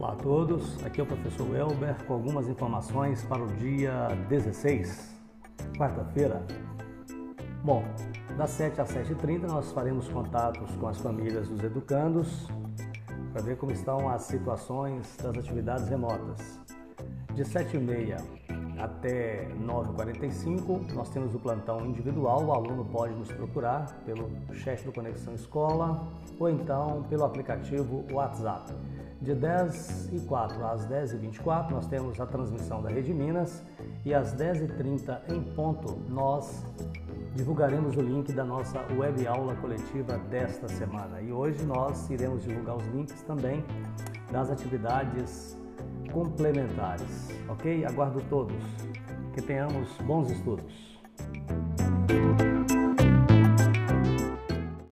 Olá a todos, aqui é o professor Elber com algumas informações para o dia 16, quarta-feira. Bom, das 7 às 7h30 nós faremos contatos com as famílias dos educandos para ver como estão as situações das atividades remotas. De 7h30 até 9h45 nós temos o plantão individual, o aluno pode nos procurar pelo chat do Conexão Escola ou então pelo aplicativo WhatsApp. De 10 e 4 às 10 e 24 nós temos a transmissão da Rede Minas e às 10 e 30 em ponto nós divulgaremos o link da nossa web aula coletiva desta semana. E hoje nós iremos divulgar os links também das atividades complementares, ok? Aguardo todos. Que tenhamos bons estudos.